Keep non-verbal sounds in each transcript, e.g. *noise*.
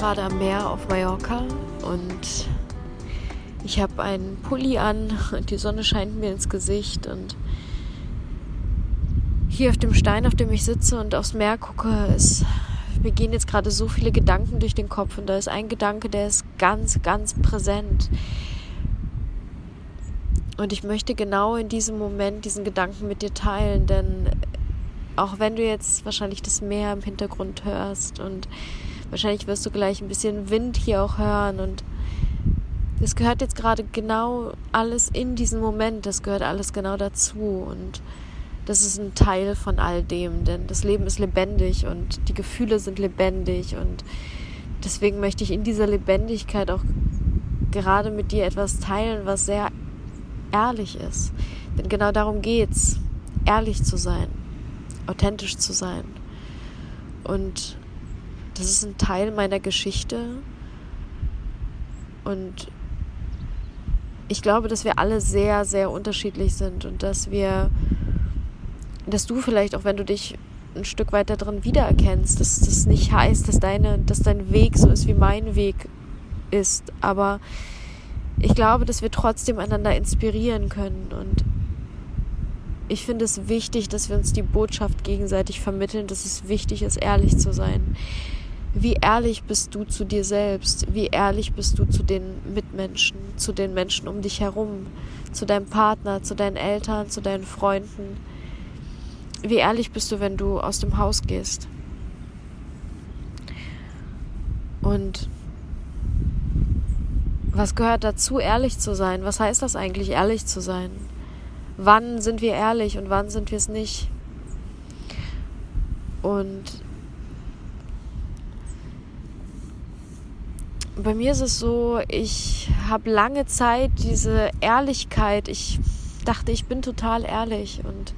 gerade am Meer auf Mallorca und ich habe einen Pulli an und die Sonne scheint mir ins Gesicht und hier auf dem Stein, auf dem ich sitze und aufs Meer gucke, ist, mir gehen jetzt gerade so viele Gedanken durch den Kopf und da ist ein Gedanke, der ist ganz, ganz präsent. Und ich möchte genau in diesem Moment diesen Gedanken mit dir teilen, denn auch wenn du jetzt wahrscheinlich das Meer im Hintergrund hörst und wahrscheinlich wirst du gleich ein bisschen Wind hier auch hören und das gehört jetzt gerade genau alles in diesen Moment, das gehört alles genau dazu und das ist ein Teil von all dem, denn das Leben ist lebendig und die Gefühle sind lebendig und deswegen möchte ich in dieser Lebendigkeit auch gerade mit dir etwas teilen, was sehr ehrlich ist. Denn genau darum geht's, ehrlich zu sein, authentisch zu sein. Und das ist ein Teil meiner Geschichte. Und ich glaube, dass wir alle sehr, sehr unterschiedlich sind und dass wir, dass du vielleicht auch, wenn du dich ein Stück weiter drin wiedererkennst, dass das nicht heißt, dass deine, dass dein Weg so ist wie mein Weg ist, aber ich glaube, dass wir trotzdem einander inspirieren können und ich finde es wichtig, dass wir uns die Botschaft gegenseitig vermitteln, dass es wichtig ist, ehrlich zu sein. Wie ehrlich bist du zu dir selbst? Wie ehrlich bist du zu den Mitmenschen, zu den Menschen um dich herum, zu deinem Partner, zu deinen Eltern, zu deinen Freunden? Wie ehrlich bist du, wenn du aus dem Haus gehst? Und was gehört dazu, ehrlich zu sein? Was heißt das eigentlich, ehrlich zu sein? Wann sind wir ehrlich und wann sind wir es nicht? Und bei mir ist es so, ich habe lange Zeit diese Ehrlichkeit, ich dachte, ich bin total ehrlich und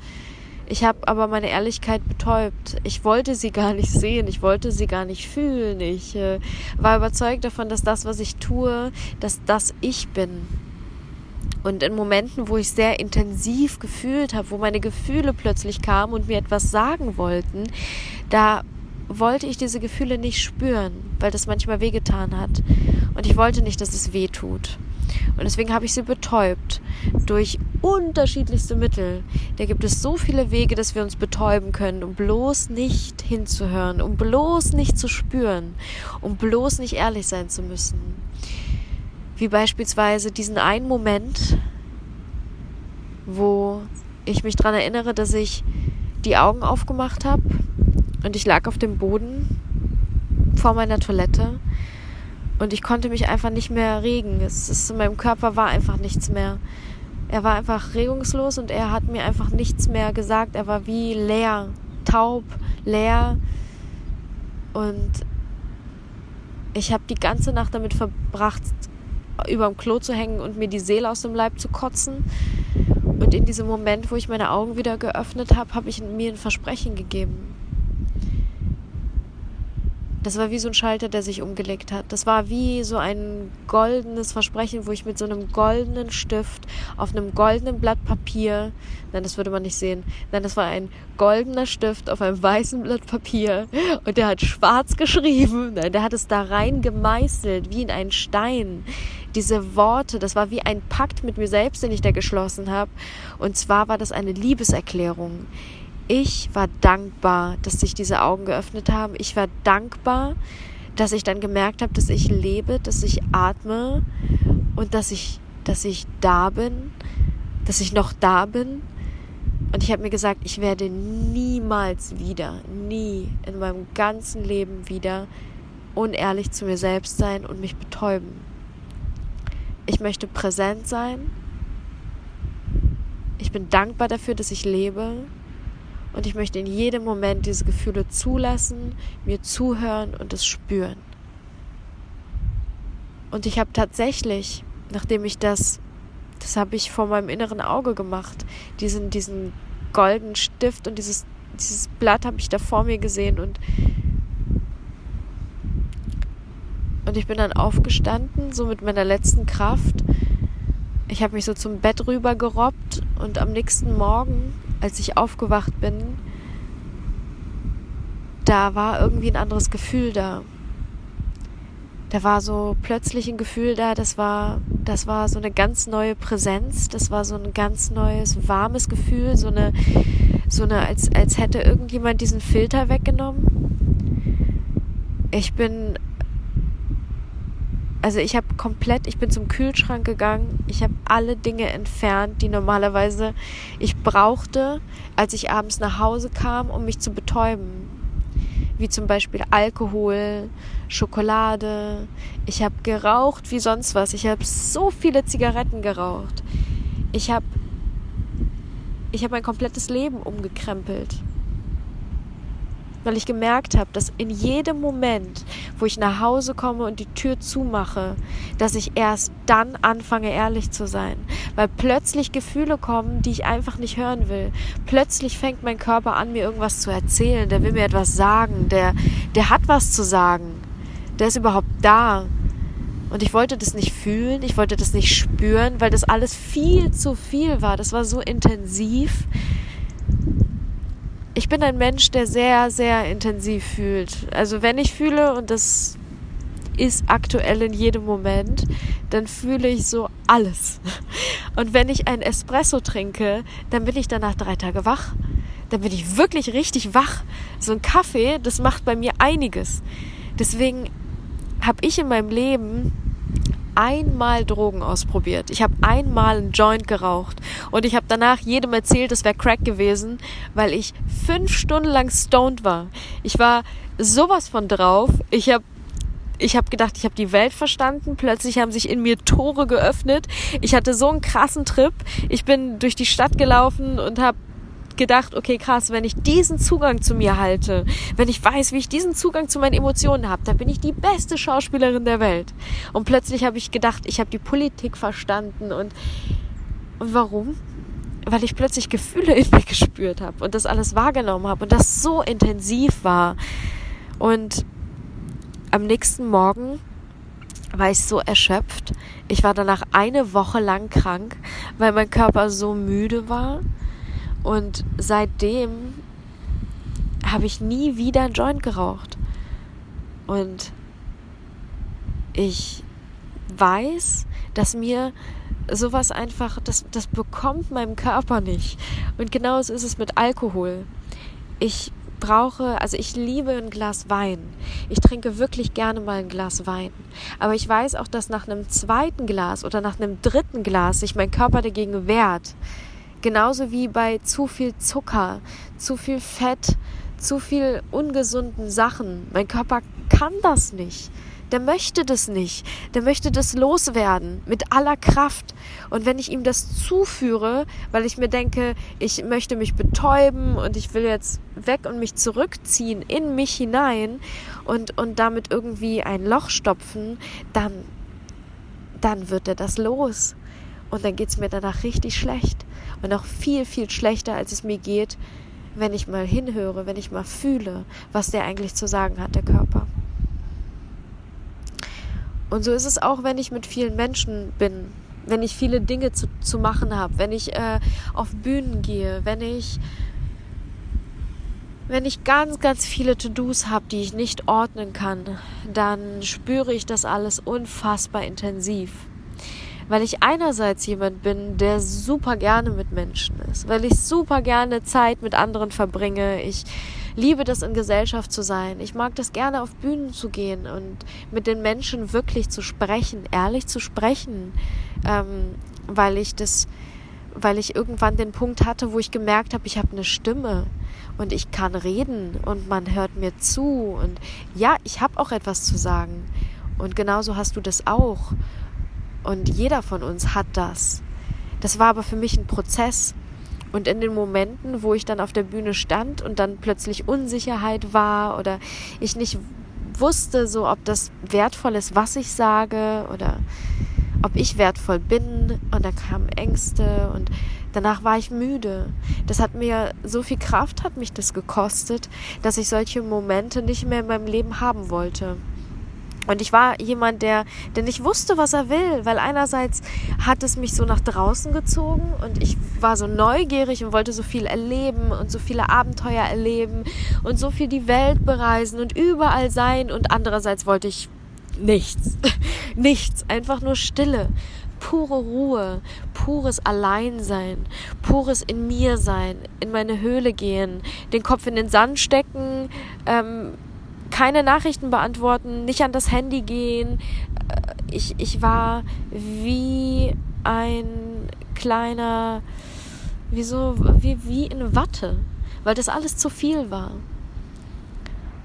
ich habe aber meine Ehrlichkeit betäubt. Ich wollte sie gar nicht sehen, ich wollte sie gar nicht fühlen. Ich äh, war überzeugt davon, dass das, was ich tue, dass das ich bin. Und in Momenten, wo ich sehr intensiv gefühlt habe, wo meine Gefühle plötzlich kamen und mir etwas sagen wollten, da wollte ich diese Gefühle nicht spüren, weil das manchmal wehgetan hat. Und ich wollte nicht, dass es weh tut. Und deswegen habe ich sie betäubt durch unterschiedlichste Mittel. Da gibt es so viele Wege, dass wir uns betäuben können, um bloß nicht hinzuhören, um bloß nicht zu spüren, um bloß nicht ehrlich sein zu müssen. Wie beispielsweise diesen einen Moment, wo ich mich daran erinnere, dass ich die Augen aufgemacht habe und ich lag auf dem Boden vor meiner Toilette und ich konnte mich einfach nicht mehr regen. Es ist, in meinem Körper war einfach nichts mehr. Er war einfach regungslos und er hat mir einfach nichts mehr gesagt. Er war wie leer, taub, leer. Und ich habe die ganze Nacht damit verbracht, über dem Klo zu hängen und mir die Seele aus dem Leib zu kotzen. Und in diesem Moment, wo ich meine Augen wieder geöffnet habe, habe ich mir ein Versprechen gegeben. Das war wie so ein Schalter, der sich umgelegt hat. Das war wie so ein goldenes Versprechen, wo ich mit so einem goldenen Stift auf einem goldenen Blatt Papier, nein, das würde man nicht sehen, nein, das war ein goldener Stift auf einem weißen Blatt Papier und der hat schwarz geschrieben, nein, der hat es da rein gemeißelt, wie in einen Stein. Diese Worte, das war wie ein Pakt mit mir selbst, den ich da geschlossen habe. Und zwar war das eine Liebeserklärung ich war dankbar, dass sich diese Augen geöffnet haben. Ich war dankbar, dass ich dann gemerkt habe, dass ich lebe, dass ich atme und dass ich, dass ich da bin, dass ich noch da bin. Und ich habe mir gesagt, ich werde niemals wieder, nie in meinem ganzen Leben wieder unehrlich zu mir selbst sein und mich betäuben. Ich möchte präsent sein. Ich bin dankbar dafür, dass ich lebe und ich möchte in jedem Moment diese Gefühle zulassen, mir zuhören und es spüren. Und ich habe tatsächlich, nachdem ich das, das habe ich vor meinem inneren Auge gemacht, diesen, diesen goldenen Stift und dieses, dieses Blatt habe ich da vor mir gesehen und und ich bin dann aufgestanden, so mit meiner letzten Kraft. Ich habe mich so zum Bett rüber gerobbt und am nächsten Morgen als ich aufgewacht bin, da war irgendwie ein anderes Gefühl da. da war so plötzlich ein Gefühl da, das war, das war so eine ganz neue Präsenz, das war so ein ganz neues, warmes Gefühl, so eine, so eine, als, als hätte irgendjemand diesen Filter weggenommen. Ich bin, also ich habe komplett, ich bin zum Kühlschrank gegangen, ich habe alle Dinge entfernt, die normalerweise ich brauchte, als ich abends nach Hause kam, um mich zu betäuben wie zum Beispiel Alkohol, Schokolade. Ich habe geraucht wie sonst was. Ich habe so viele Zigaretten geraucht. Ich habe ich habe mein komplettes Leben umgekrempelt weil ich gemerkt habe, dass in jedem Moment, wo ich nach Hause komme und die Tür zumache, dass ich erst dann anfange, ehrlich zu sein. Weil plötzlich Gefühle kommen, die ich einfach nicht hören will. Plötzlich fängt mein Körper an, mir irgendwas zu erzählen. Der will mir etwas sagen. Der, der hat was zu sagen. Der ist überhaupt da. Und ich wollte das nicht fühlen, ich wollte das nicht spüren, weil das alles viel zu viel war. Das war so intensiv ich bin ein Mensch, der sehr, sehr intensiv fühlt. Also wenn ich fühle, und das ist aktuell in jedem Moment, dann fühle ich so alles. *laughs* Und wenn ich ein Espresso trinke, dann bin ich danach drei Tage wach. Dann bin ich wirklich richtig wach. So ein Kaffee, das macht bei mir einiges. Deswegen habe ich in meinem Leben einmal Drogen ausprobiert. Ich habe einmal einen Joint geraucht und ich habe danach jedem erzählt, es wäre Crack gewesen, weil ich fünf Stunden lang stoned war. Ich war sowas von drauf. Ich habe ich habe gedacht, ich habe die Welt verstanden. Plötzlich haben sich in mir Tore geöffnet. Ich hatte so einen krassen Trip. Ich bin durch die Stadt gelaufen und habe gedacht, okay, krass, wenn ich diesen Zugang zu mir halte, wenn ich weiß, wie ich diesen Zugang zu meinen Emotionen habe, dann bin ich die beste Schauspielerin der Welt. Und plötzlich habe ich gedacht, ich habe die Politik verstanden und, und warum? Weil ich plötzlich Gefühle in mir gespürt habe und das alles wahrgenommen habe und das so intensiv war. Und am nächsten Morgen war ich so erschöpft. Ich war danach eine Woche lang krank, weil mein Körper so müde war und seitdem habe ich nie wieder einen Joint geraucht. Und ich weiß, dass mir sowas einfach, das, das bekommt meinem Körper nicht. Und genauso ist es mit Alkohol. Ich brauche, also ich liebe ein Glas Wein. Ich trinke wirklich gerne mal ein Glas Wein. Aber ich weiß auch, dass nach einem zweiten Glas oder nach einem dritten Glas sich mein Körper dagegen wehrt. Genauso wie bei zu viel Zucker, zu viel Fett, zu viel ungesunden Sachen. Mein Körper kann das nicht. Der möchte das nicht. Der möchte das loswerden mit aller Kraft. Und wenn ich ihm das zuführe, weil ich mir denke, ich möchte mich betäuben und ich will jetzt weg und mich zurückziehen in mich hinein und, und damit irgendwie ein Loch stopfen, dann, dann wird er das los. Und dann geht es mir danach richtig schlecht. Und noch viel, viel schlechter, als es mir geht, wenn ich mal hinhöre, wenn ich mal fühle, was der eigentlich zu sagen hat, der Körper. Und so ist es auch, wenn ich mit vielen Menschen bin, wenn ich viele Dinge zu, zu machen habe, wenn ich äh, auf Bühnen gehe, wenn ich wenn ich ganz, ganz viele To-Dos habe, die ich nicht ordnen kann, dann spüre ich das alles unfassbar intensiv weil ich einerseits jemand bin, der super gerne mit Menschen ist, weil ich super gerne Zeit mit anderen verbringe. Ich liebe das in Gesellschaft zu sein. Ich mag das gerne auf Bühnen zu gehen und mit den Menschen wirklich zu sprechen, ehrlich zu sprechen, ähm, weil ich das, weil ich irgendwann den Punkt hatte, wo ich gemerkt habe, ich habe eine Stimme und ich kann reden und man hört mir zu und ja, ich habe auch etwas zu sagen. Und genauso hast du das auch. Und jeder von uns hat das. Das war aber für mich ein Prozess. Und in den Momenten, wo ich dann auf der Bühne stand und dann plötzlich Unsicherheit war oder ich nicht wusste, so ob das wertvoll ist, was ich sage oder ob ich wertvoll bin und dann kamen Ängste und danach war ich müde. Das hat mir so viel Kraft hat mich das gekostet, dass ich solche Momente nicht mehr in meinem Leben haben wollte. Und ich war jemand, der, der nicht wusste, was er will, weil einerseits hat es mich so nach draußen gezogen und ich war so neugierig und wollte so viel erleben und so viele Abenteuer erleben und so viel die Welt bereisen und überall sein und andererseits wollte ich nichts. *laughs* nichts. Einfach nur Stille. Pure Ruhe, pures Alleinsein, pures in mir sein, in meine Höhle gehen, den Kopf in den Sand stecken, ähm, keine Nachrichten beantworten, nicht an das Handy gehen. Äh, ich, ich war wie ein kleiner, wie so, wie, wie in Watte, weil das alles zu viel war.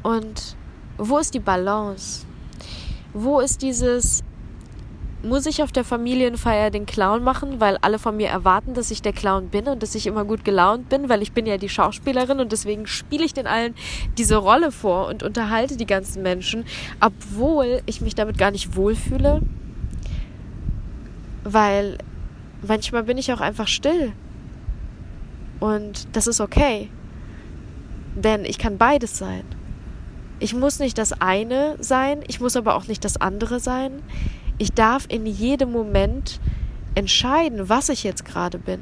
Und wo ist die Balance? Wo ist dieses, muss ich auf der Familienfeier den Clown machen, weil alle von mir erwarten, dass ich der Clown bin und dass ich immer gut gelaunt bin, weil ich bin ja die Schauspielerin und deswegen spiele ich den allen diese Rolle vor und unterhalte die ganzen Menschen, obwohl ich mich damit gar nicht wohlfühle, weil manchmal bin ich auch einfach still und das ist okay, denn ich kann beides sein. Ich muss nicht das eine sein, ich muss aber auch nicht das andere sein. Ich darf in jedem Moment entscheiden, was ich jetzt gerade bin,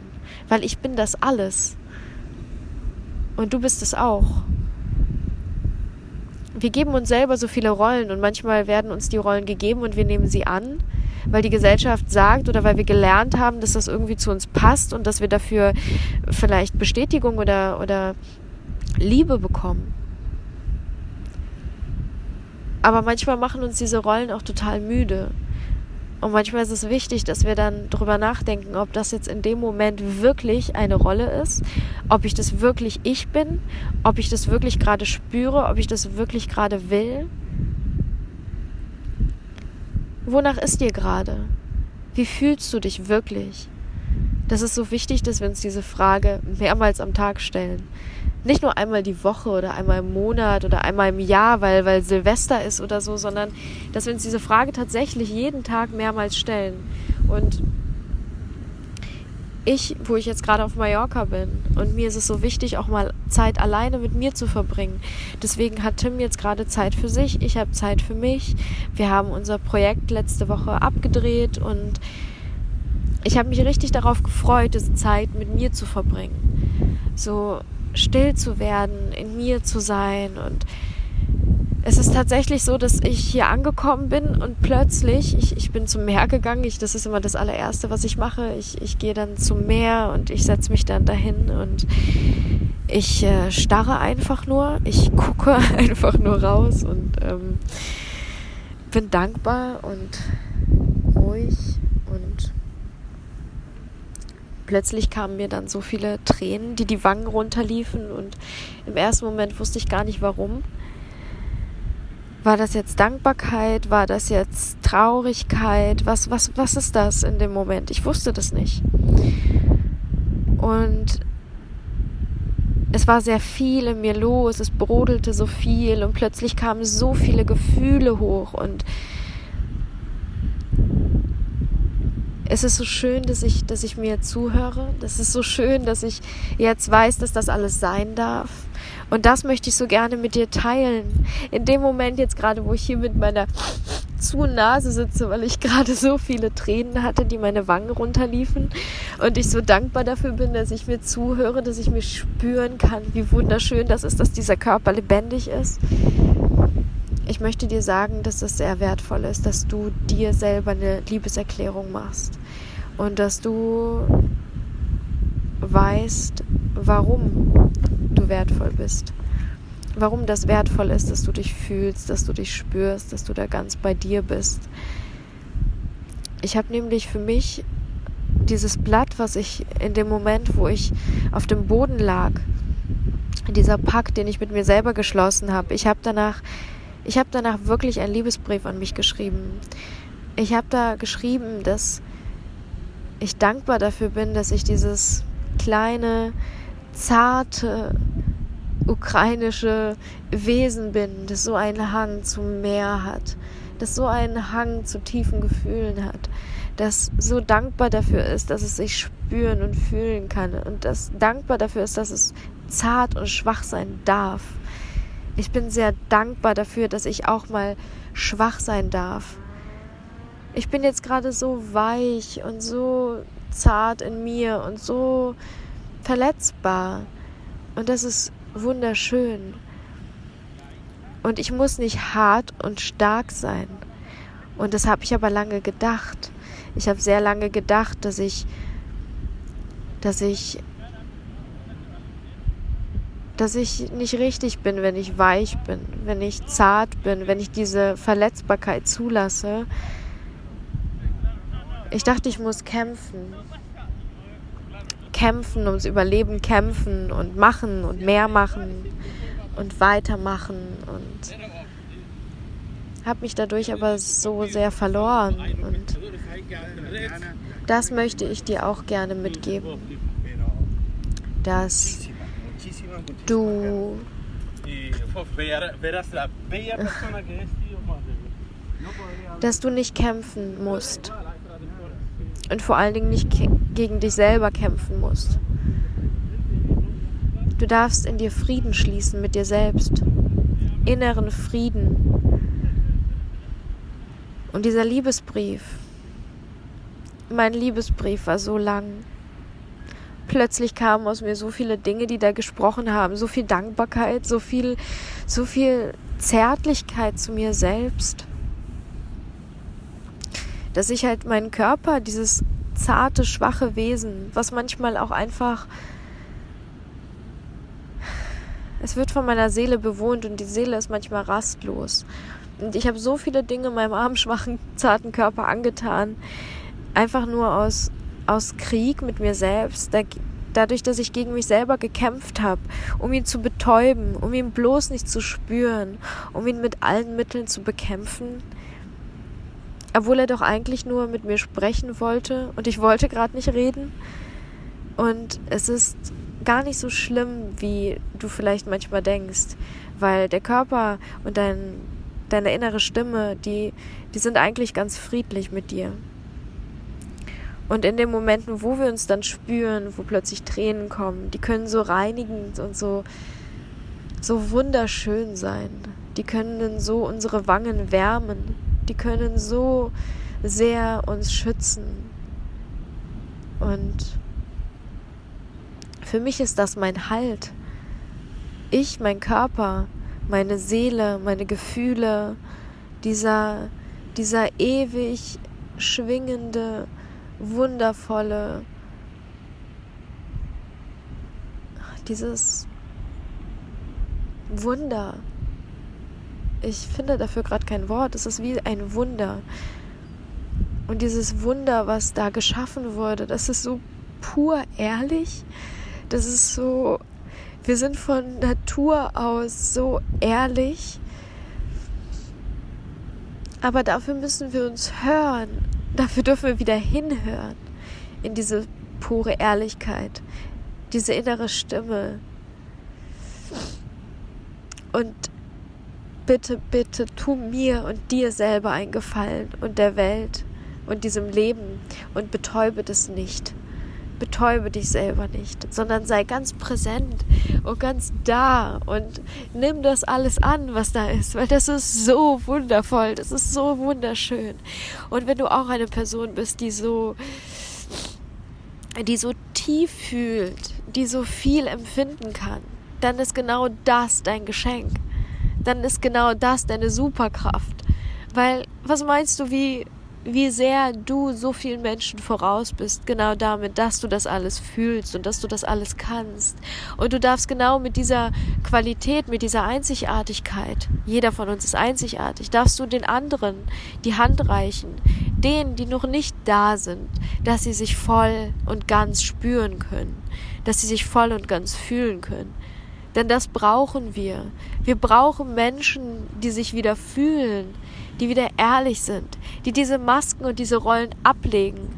weil ich bin das alles. Und du bist es auch. Wir geben uns selber so viele Rollen und manchmal werden uns die Rollen gegeben und wir nehmen sie an, weil die Gesellschaft sagt oder weil wir gelernt haben, dass das irgendwie zu uns passt und dass wir dafür vielleicht Bestätigung oder, oder Liebe bekommen. Aber manchmal machen uns diese Rollen auch total müde. Und manchmal ist es wichtig, dass wir dann drüber nachdenken, ob das jetzt in dem Moment wirklich eine Rolle ist, ob ich das wirklich ich bin, ob ich das wirklich gerade spüre, ob ich das wirklich gerade will. Wonach ist dir gerade? Wie fühlst du dich wirklich? Das ist so wichtig, dass wir uns diese Frage mehrmals am Tag stellen nicht nur einmal die Woche oder einmal im Monat oder einmal im Jahr, weil, weil Silvester ist oder so, sondern dass wir uns diese Frage tatsächlich jeden Tag mehrmals stellen. Und ich, wo ich jetzt gerade auf Mallorca bin und mir ist es so wichtig, auch mal Zeit alleine mit mir zu verbringen. Deswegen hat Tim jetzt gerade Zeit für sich, ich habe Zeit für mich. Wir haben unser Projekt letzte Woche abgedreht und ich habe mich richtig darauf gefreut, diese Zeit mit mir zu verbringen. So still zu werden, in mir zu sein. Und es ist tatsächlich so, dass ich hier angekommen bin und plötzlich, ich, ich bin zum Meer gegangen, ich, das ist immer das allererste, was ich mache. Ich, ich gehe dann zum Meer und ich setze mich dann dahin und ich äh, starre einfach nur, ich gucke *laughs* einfach nur raus und ähm, bin dankbar und ruhig plötzlich kamen mir dann so viele Tränen, die die Wangen runterliefen und im ersten Moment wusste ich gar nicht warum. War das jetzt Dankbarkeit? War das jetzt Traurigkeit? Was, was, was ist das in dem Moment? Ich wusste das nicht. Und es war sehr viel in mir los, es brodelte so viel und plötzlich kamen so viele Gefühle hoch und es ist so schön, dass ich, dass ich mir zuhöre. Das ist so schön, dass ich jetzt weiß, dass das alles sein darf. Und das möchte ich so gerne mit dir teilen. In dem Moment jetzt gerade, wo ich hier mit meiner zu Nase sitze, weil ich gerade so viele Tränen hatte, die meine Wangen runterliefen. Und ich so dankbar dafür bin, dass ich mir zuhöre, dass ich mich spüren kann, wie wunderschön das ist, dass dieser Körper lebendig ist ich möchte dir sagen, dass es sehr wertvoll ist, dass du dir selber eine Liebeserklärung machst und dass du weißt, warum du wertvoll bist. Warum das wertvoll ist, dass du dich fühlst, dass du dich spürst, dass du da ganz bei dir bist. Ich habe nämlich für mich dieses Blatt, was ich in dem Moment, wo ich auf dem Boden lag, dieser Pakt, den ich mit mir selber geschlossen habe, ich habe danach ich habe danach wirklich einen Liebesbrief an mich geschrieben. Ich habe da geschrieben, dass ich dankbar dafür bin, dass ich dieses kleine, zarte, ukrainische Wesen bin, das so einen Hang zum Meer hat, das so einen Hang zu tiefen Gefühlen hat, das so dankbar dafür ist, dass es sich spüren und fühlen kann und das dankbar dafür ist, dass es zart und schwach sein darf ich bin sehr dankbar dafür, dass ich auch mal schwach sein darf. Ich bin jetzt gerade so weich und so zart in mir und so verletzbar. Und das ist wunderschön. Und ich muss nicht hart und stark sein, Und das habe ich aber lange gedacht. Ich habe sehr lange gedacht, dass ich, dass ich, dass ich nicht richtig bin, wenn ich weich bin, wenn ich zart bin, wenn ich diese Verletzbarkeit zulasse. Ich dachte, ich muss kämpfen. Kämpfen ums Überleben, kämpfen und machen und mehr machen und weitermachen und habe mich dadurch aber so sehr verloren und das möchte ich dir auch gerne mitgeben, dass du dass du nicht kämpfen musst und vor allen Dingen nicht gegen dich selber kämpfen musst. Du darfst in dir Frieden schließen mit dir selbst, inneren Frieden. Und dieser Liebesbrief, mein Liebesbrief war so lang. Plötzlich kamen aus mir so viele Dinge, die da gesprochen haben, so viel Dankbarkeit, so viel, so viel Zärtlichkeit zu mir selbst, dass ich halt meinen Körper, dieses zarte, schwache Wesen, was manchmal auch einfach es wird von meiner Seele bewohnt und die Seele ist manchmal rastlos. Und ich habe so viele Dinge meinem armen, schwachen, zarten Körper angetan. Einfach nur aus, aus Krieg mit mir selbst. Da, dadurch, dass ich gegen mich selber gekämpft habe, um ihn zu betäuben, um ihn bloß nicht zu spüren, um ihn mit allen Mitteln zu bekämpfen. Obwohl er doch eigentlich nur mit mir sprechen wollte und ich wollte gerade nicht reden. Und es ist gar nicht so schlimm, wie du vielleicht manchmal denkst, weil der Körper und dein, deine innere Stimme, die, die sind eigentlich ganz friedlich mit dir. Und in den Momenten, wo wir uns dann spüren, wo plötzlich Tränen kommen, die können so reinigend und so, so wunderschön sein. Die können so unsere Wangen wärmen. Die können so sehr uns schützen. Und für mich ist das mein Halt. Ich, mein Körper, meine Seele, meine Gefühle, dieser, dieser ewig schwingende, wundervolle, dieses Wunder. Ich finde dafür gerade kein Wort. Es ist wie ein Wunder. Und dieses Wunder, was da geschaffen wurde, das ist so pur ehrlich. Das ist so, wir sind von Natur aus so ehrlich. Aber dafür müssen wir uns hören. Dafür dürfen wir wieder hinhören in diese pure Ehrlichkeit, diese innere Stimme. Und bitte, bitte, tu mir und dir selber einen Gefallen und der Welt und diesem Leben und betäube das nicht betäube dich selber nicht, sondern sei ganz präsent und ganz da und nimm das alles an, was da ist, weil das ist so wundervoll, das ist so wunderschön. Und wenn du auch eine Person bist, die so, die so tief fühlt, die so viel empfinden kann, dann ist genau das dein Geschenk. Dann ist genau das deine Superkraft. Weil, was meinst du, wie wie sehr du so vielen Menschen voraus bist, genau damit, dass du das alles fühlst und dass du das alles kannst. Und du darfst genau mit dieser Qualität, mit dieser Einzigartigkeit, jeder von uns ist einzigartig, darfst du den anderen die Hand reichen, denen, die noch nicht da sind, dass sie sich voll und ganz spüren können, dass sie sich voll und ganz fühlen können. Denn das brauchen wir. Wir brauchen Menschen, die sich wieder fühlen, die wieder ehrlich sind, die diese Masken und diese Rollen ablegen.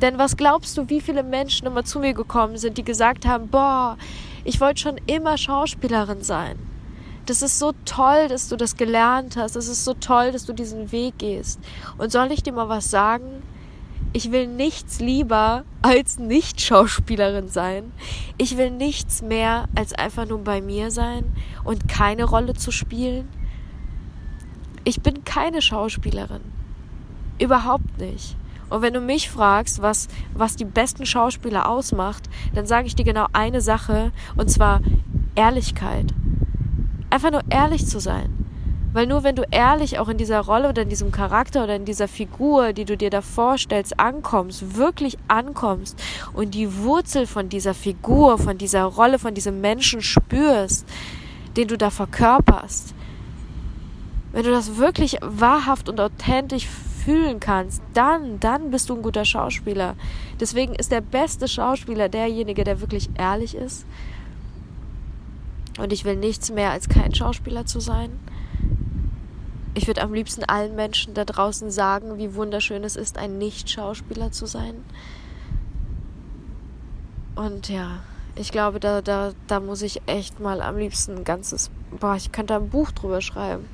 Denn was glaubst du, wie viele Menschen immer zu mir gekommen sind, die gesagt haben, boah, ich wollte schon immer Schauspielerin sein. Das ist so toll, dass du das gelernt hast. Es ist so toll, dass du diesen Weg gehst. Und soll ich dir mal was sagen? Ich will nichts lieber als nicht Schauspielerin sein. Ich will nichts mehr als einfach nur bei mir sein und keine Rolle zu spielen. Ich bin keine Schauspielerin. Überhaupt nicht. Und wenn du mich fragst, was, was die besten Schauspieler ausmacht, dann sage ich dir genau eine Sache, und zwar Ehrlichkeit. Einfach nur ehrlich zu sein. Weil nur wenn du ehrlich auch in dieser Rolle oder in diesem Charakter oder in dieser Figur, die du dir da vorstellst, ankommst, wirklich ankommst und die Wurzel von dieser Figur, von dieser Rolle, von diesem Menschen spürst, den du da verkörperst, wenn du das wirklich wahrhaft und authentisch fühlen kannst, dann, dann bist du ein guter Schauspieler. Deswegen ist der beste Schauspieler derjenige, der wirklich ehrlich ist. Und ich will nichts mehr als kein Schauspieler zu sein ich würde am liebsten allen Menschen da draußen sagen, wie wunderschön es ist, ein Nicht-Schauspieler zu sein. Und ja, ich glaube, da, da, da muss ich echt mal am liebsten ein ganzes, boah, ich könnte ein Buch drüber schreiben.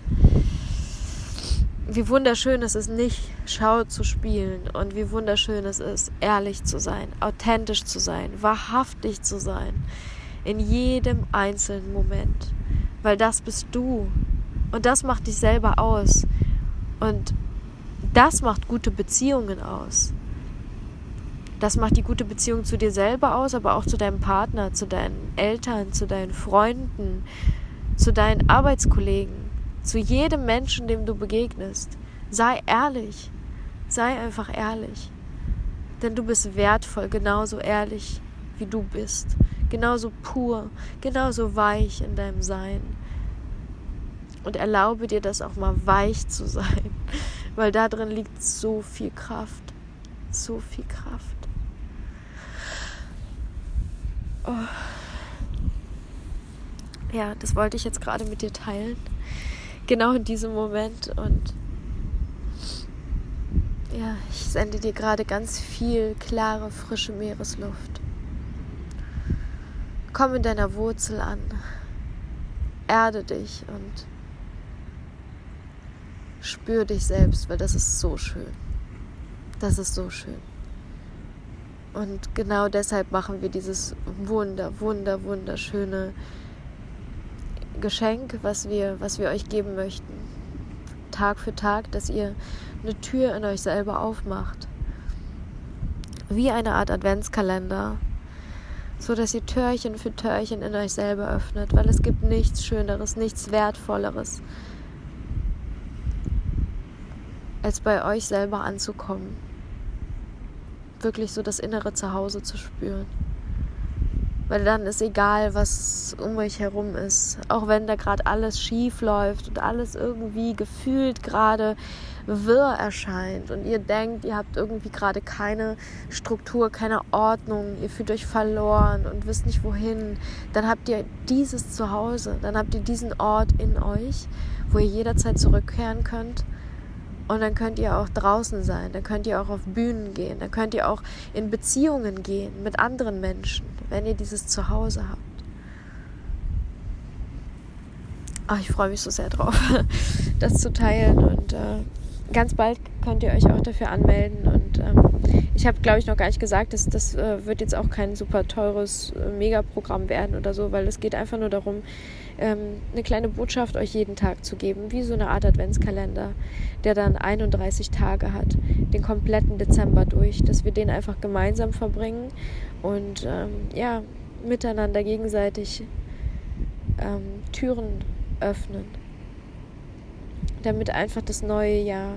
Wie wunderschön es ist, nicht Schau zu spielen und wie wunderschön es ist, ehrlich zu sein, authentisch zu sein, wahrhaftig zu sein, in jedem einzelnen Moment. Weil das bist du, und das macht dich selber aus. Und das macht gute Beziehungen aus. Das macht die gute Beziehung zu dir selber aus, aber auch zu deinem Partner, zu deinen Eltern, zu deinen Freunden, zu deinen Arbeitskollegen, zu jedem Menschen, dem du begegnest. Sei ehrlich. Sei einfach ehrlich. Denn du bist wertvoll, genauso ehrlich, wie du bist. Genauso pur, genauso weich in deinem Sein und erlaube dir das auch mal weich zu sein, *laughs* weil da drin liegt so viel Kraft, so viel Kraft. Oh. Ja, das wollte ich jetzt gerade mit dir teilen, genau in diesem Moment und ja, ich sende dir gerade ganz viel klare, frische Meeresluft. Komm in deiner Wurzel an, erde dich und spür dich selbst, weil das ist so schön. Das ist so schön. Und genau deshalb machen wir dieses wunder, wunder, wunderschöne Geschenk, was wir, was wir euch geben möchten. Tag für Tag, dass ihr eine Tür in euch selber aufmacht. Wie eine Art Adventskalender. So dass ihr Türchen für Türchen in euch selber öffnet, weil es gibt nichts Schöneres, nichts Wertvolleres, als bei euch selber anzukommen. Wirklich so das innere Zuhause zu spüren. Weil dann ist egal, was um euch herum ist. Auch wenn da gerade alles schief läuft und alles irgendwie gefühlt gerade wirr erscheint und ihr denkt, ihr habt irgendwie gerade keine Struktur, keine Ordnung, ihr fühlt euch verloren und wisst nicht wohin, dann habt ihr dieses Zuhause, dann habt ihr diesen Ort in euch, wo ihr jederzeit zurückkehren könnt und dann könnt ihr auch draußen sein, dann könnt ihr auch auf Bühnen gehen, dann könnt ihr auch in Beziehungen gehen mit anderen Menschen, wenn ihr dieses Zuhause habt. Oh, ich freue mich so sehr drauf, *laughs* das zu teilen und äh, ganz bald könnt ihr euch auch dafür anmelden und ähm, ich habe glaube ich noch gar nicht gesagt, dass das äh, wird jetzt auch kein super teures äh, Megaprogramm werden oder so, weil es geht einfach nur darum, ähm, eine kleine Botschaft euch jeden Tag zu geben, wie so eine Art Adventskalender, der dann 31 Tage hat, den kompletten Dezember durch, dass wir den einfach gemeinsam verbringen und ähm, ja, miteinander gegenseitig ähm, Türen öffnen, damit einfach das neue Jahr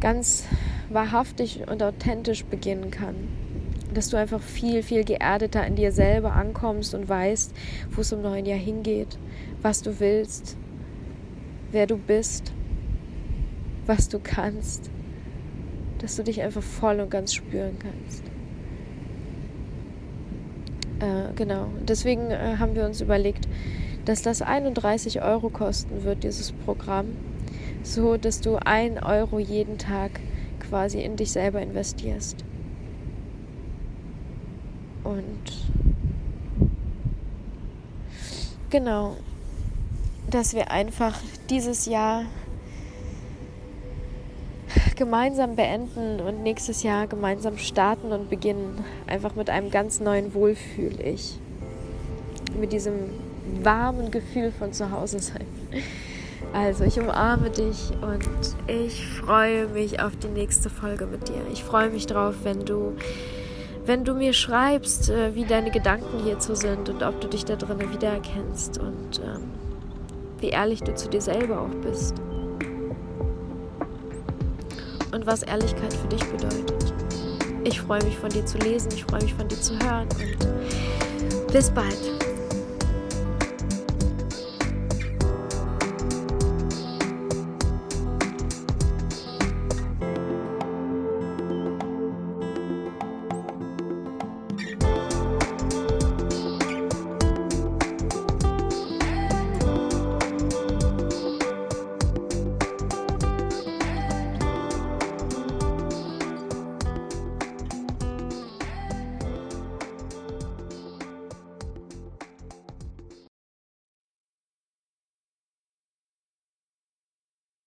ganz wahrhaftig und authentisch beginnen kann dass du einfach viel, viel geerdeter in dir selber ankommst und weißt, wo es im neuen Jahr hingeht, was du willst, wer du bist, was du kannst, dass du dich einfach voll und ganz spüren kannst. Äh, genau, deswegen äh, haben wir uns überlegt, dass das 31 Euro kosten wird, dieses Programm, so dass du ein Euro jeden Tag quasi in dich selber investierst. Und genau, dass wir einfach dieses Jahr gemeinsam beenden und nächstes Jahr gemeinsam starten und beginnen. Einfach mit einem ganz neuen Wohlfühl-Ich. Mit diesem warmen Gefühl von zu Hause sein. Also, ich umarme dich und ich freue mich auf die nächste Folge mit dir. Ich freue mich drauf, wenn du wenn du mir schreibst, äh, wie deine Gedanken hierzu sind und ob du dich da drin wiedererkennst. Und ähm, wie ehrlich du zu dir selber auch bist. Und was Ehrlichkeit für dich bedeutet. Ich freue mich von dir zu lesen, ich freue mich von dir zu hören und bis bald.